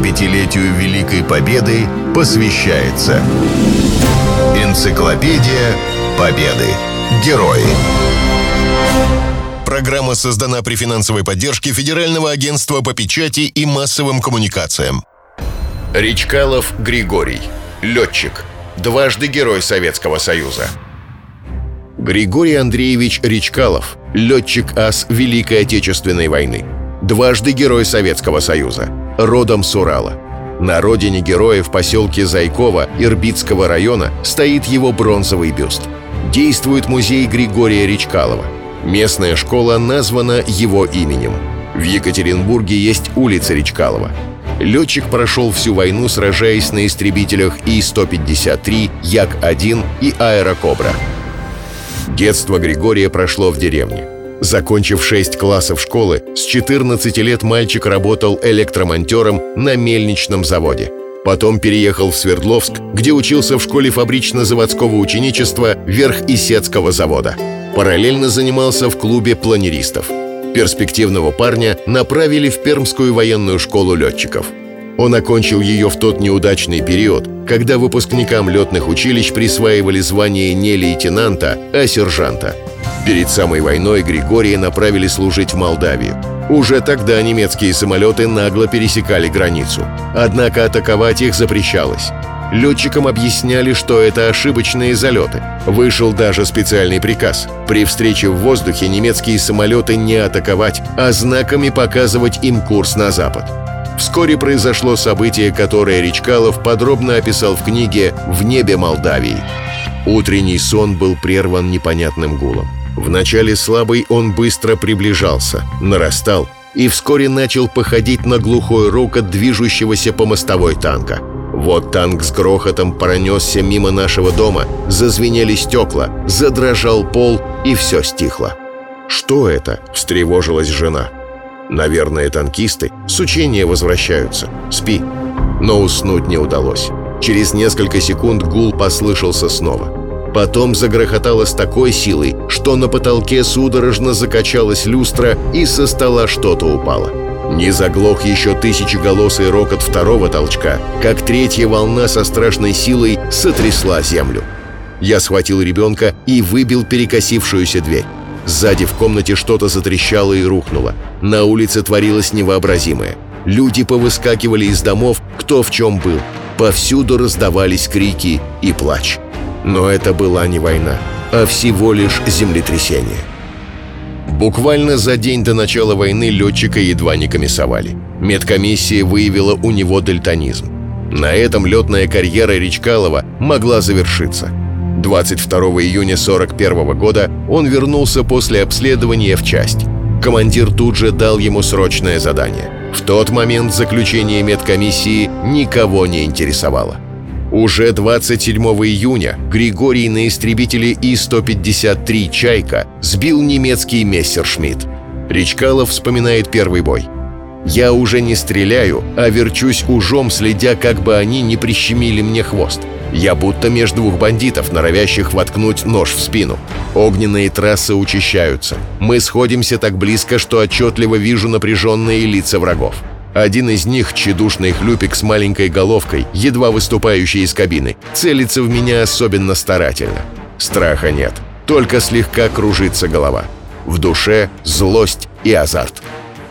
75-летию Великой Победы посвящается Энциклопедия Победы. Герои. Программа создана при финансовой поддержке Федерального агентства по печати и массовым коммуникациям. Речкалов Григорий. Летчик. Дважды Герой Советского Союза. Григорий Андреевич Речкалов. Летчик-ас Великой Отечественной войны. Дважды Герой Советского Союза. Родом с Урала. На родине героя в поселке Зайкова Ирбитского района стоит его бронзовый бюст. Действует музей Григория Речкалова. Местная школа названа его именем. В Екатеринбурге есть улица Речкалова. Летчик прошел всю войну, сражаясь на истребителях И-153, Як-1 и Аэрокобра. Детство Григория прошло в деревне. Закончив 6 классов школы, с 14 лет мальчик работал электромонтером на мельничном заводе. Потом переехал в Свердловск, где учился в школе фабрично-заводского ученичества Верх-Исетского завода. Параллельно занимался в клубе планеристов. Перспективного парня направили в Пермскую военную школу летчиков. Он окончил ее в тот неудачный период, когда выпускникам летных училищ присваивали звание не лейтенанта, а сержанта – Перед самой войной Григория направили служить в Молдавию. Уже тогда немецкие самолеты нагло пересекали границу. Однако атаковать их запрещалось. Летчикам объясняли, что это ошибочные залеты. Вышел даже специальный приказ. При встрече в воздухе немецкие самолеты не атаковать, а знаками показывать им курс на запад. Вскоре произошло событие, которое Речкалов подробно описал в книге «В небе Молдавии». Утренний сон был прерван непонятным гулом. Вначале слабый он быстро приближался, нарастал и вскоре начал походить на глухой рокот движущегося по мостовой танка. Вот танк с грохотом пронесся мимо нашего дома, зазвенели стекла, задрожал пол, и все стихло. «Что это?» — встревожилась жена. «Наверное, танкисты с учения возвращаются. Спи». Но уснуть не удалось. Через несколько секунд гул послышался снова. Потом загрохотало с такой силой, что на потолке судорожно закачалась люстра и со стола что-то упало. Не заглох еще тысячеголосый рокот второго толчка, как третья волна со страшной силой сотрясла землю. Я схватил ребенка и выбил перекосившуюся дверь. Сзади в комнате что-то затрещало и рухнуло. На улице творилось невообразимое. Люди повыскакивали из домов, кто в чем был. Повсюду раздавались крики и плач. Но это была не война, а всего лишь землетрясение. Буквально за день до начала войны летчика едва не комиссовали. Медкомиссия выявила у него дальтонизм. На этом летная карьера Речкалова могла завершиться. 22 июня 1941 года он вернулся после обследования в часть. Командир тут же дал ему срочное задание. В тот момент заключение медкомиссии никого не интересовало. Уже 27 июня Григорий на истребителе И-153 «Чайка» сбил немецкий мессершмитт. Речкалов вспоминает первый бой. «Я уже не стреляю, а верчусь ужом, следя, как бы они не прищемили мне хвост. Я будто между двух бандитов, норовящих воткнуть нож в спину. Огненные трассы учащаются. Мы сходимся так близко, что отчетливо вижу напряженные лица врагов. Один из них, тщедушный хлюпик с маленькой головкой, едва выступающий из кабины, целится в меня особенно старательно. Страха нет, только слегка кружится голова. В душе злость и азарт.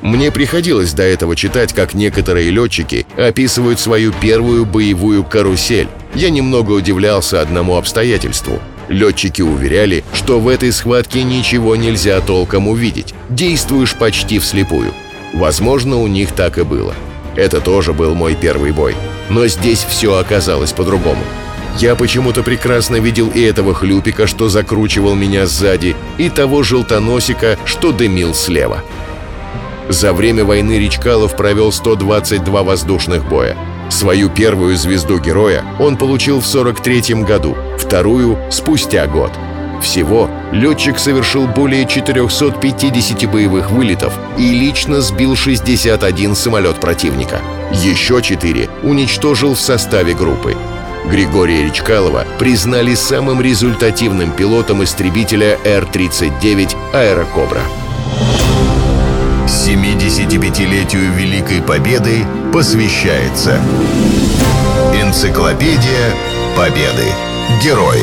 Мне приходилось до этого читать, как некоторые летчики описывают свою первую боевую карусель. Я немного удивлялся одному обстоятельству. Летчики уверяли, что в этой схватке ничего нельзя толком увидеть. Действуешь почти вслепую. Возможно, у них так и было. Это тоже был мой первый бой. Но здесь все оказалось по-другому. Я почему-то прекрасно видел и этого хлюпика, что закручивал меня сзади, и того желтоносика, что дымил слева. За время войны Речкалов провел 122 воздушных боя. Свою первую звезду героя он получил в 43 году, вторую — спустя год — всего летчик совершил более 450 боевых вылетов и лично сбил 61 самолет противника. Еще 4 уничтожил в составе группы. Григория Речкалова признали самым результативным пилотом истребителя Р-39 «Аэрокобра». 70 75-летию Великой Победы посвящается Энциклопедия Победы. Герои.